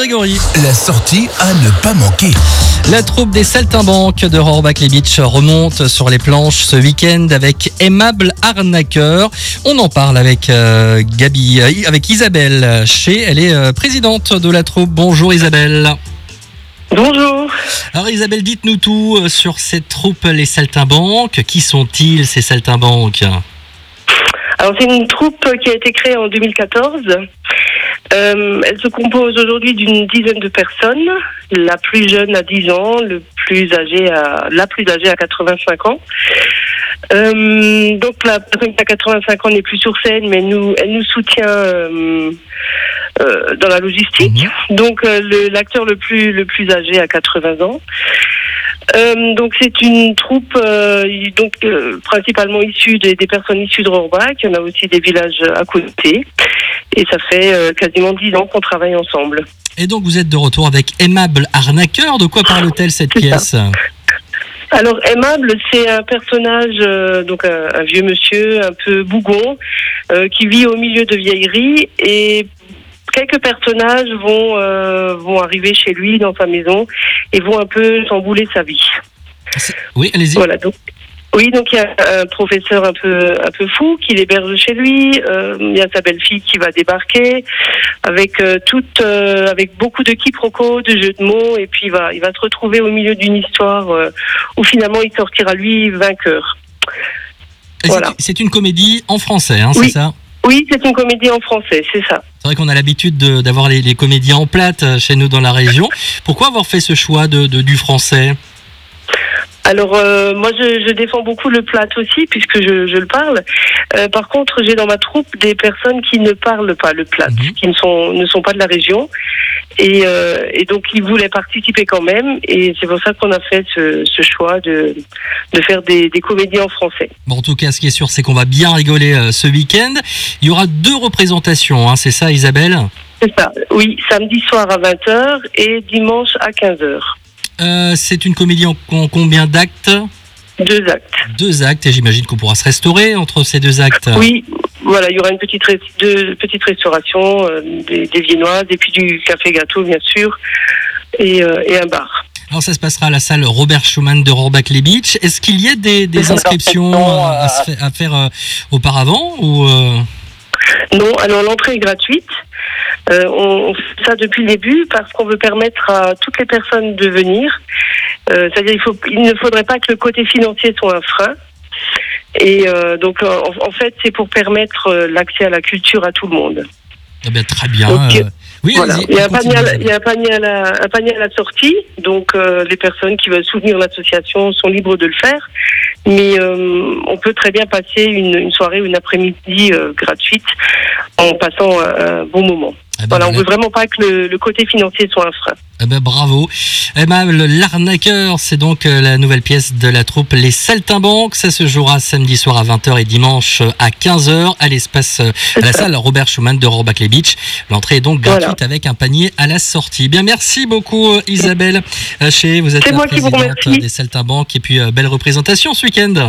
Grégory. La sortie à ne pas manquer. La troupe des Saltimbanques de Rohrbach-les-Beach remonte sur les planches ce week-end avec Aimable Arnaqueur. On en parle avec euh, Gabi, euh, avec Isabelle Chez. Elle est euh, présidente de la troupe. Bonjour Isabelle. Bonjour. Alors Isabelle, dites-nous tout sur cette troupe Les Saltimbanques. Qui sont-ils ces Saltimbanques? Alors c'est une troupe qui a été créée en 2014. Euh, elle se compose aujourd'hui d'une dizaine de personnes. La plus jeune à 10 ans, le plus âgé à, la plus âgée à 85 ans. Euh, donc la personne qui a 85 ans n'est plus sur scène, mais nous, elle nous soutient euh, euh, dans la logistique. Donc euh, le- l'acteur le plus le plus âgé à 80 ans. Euh, donc c'est une troupe euh, donc euh, principalement issue des, des personnes issues de Rohrbach. Il y en a aussi des villages à côté. Et ça fait euh, quasiment dix ans qu'on travaille ensemble. Et donc vous êtes de retour avec Aimable Arnaqueur. De quoi parle-t-elle cette ça. pièce Alors aimable, c'est un personnage, euh, donc un, un vieux monsieur un peu bougon, euh, qui vit au milieu de vieilleries et quelques personnages vont euh, vont arriver chez lui dans sa maison et vont un peu chambouler sa vie. Oui, allez-y. Voilà donc. Oui, donc il y a un professeur un peu un peu fou qui l'héberge chez lui. Euh, il y a sa belle-fille qui va débarquer avec euh, toute euh, avec beaucoup de quiproquos, de jeux de mots, et puis il va il va se retrouver au milieu d'une histoire où finalement il sortira lui vainqueur. Et voilà. C'est une comédie en français, hein, Oui. c'est ça? Oui, c'est une comédie en français, c'est ça. C'est vrai qu'on a l'habitude de- d'avoir les, les comédiens en plate chez nous dans la région. Pourquoi avoir fait ce choix de, de- du français? Alors euh, moi je, je défends beaucoup le plat aussi puisque je, je le parle. Euh, par contre j'ai dans ma troupe des personnes qui ne parlent pas le plat, Mhm. qui ne sont ne sont pas de la région et, euh, et donc ils voulaient participer quand même et c'est pour ça qu'on a fait ce, ce choix de de faire des, des comédies en français. Bon, en tout cas, ce qui est sûr, c'est qu'on va bien rigoler euh, ce week-end. Il y aura deux représentations, hein, c'est ça, Isabelle? C'est ça. Oui, samedi soir à 20h et dimanche à 15h. Euh, C'est une comédie en, en combien d'actes Deux actes. Deux actes, et j'imagine qu'on pourra se restaurer entre ces deux actes. Oui, voilà, il y aura une petite, petite restauration, euh, des, des viennoises, et puis du café gâteau, bien sûr, et, euh, et un bar. Alors, ça se passera à la salle Robert Schumann de Rohrbach-les-Beach. Est-ce qu'il y a des, inscriptions à, se fa- à faire euh, auparavant ou Non, alors l'entrée est gratuite. Euh, on, fait ça depuis le début parce qu'on veut permettre à toutes les personnes de venir. Euh, C'est-à-dire il, ne faudrait pas que le côté financier soit un frein. Et euh, donc, en, en fait, c'est pour permettre euh, l'accès à la culture à tout le monde. Eh bien, Très bien. Euh, oui, Voilà. Il y a un panier, à la, Isabelle. il y a un panier à la, un panier à la sortie, donc euh, les personnes qui veulent soutenir l'association sont libres de le faire. Mais euh, on peut très bien passer une, une soirée ou une après-midi euh, gratuite en passant un, un bon moment. Eh ben, Voilà, on voilà. veut vraiment pas que le, le côté financier soit un frein. Eh ben, bravo. Aimable L'arnaqueur, c'est donc euh, la nouvelle pièce de la troupe Les Saltimbanques. Ça se jouera samedi soir à 20h et dimanche euh, à 15h à l'espace, euh, à la salle Robert Schumann de Rohrbach-les-Beach. L'entrée est donc gratuite Voilà. avec un panier à la sortie. Bien, merci beaucoup Isabelle Haché. Vous êtes la moi qui vous présidente des Saltimbanques et puis belle représentation ce week-end.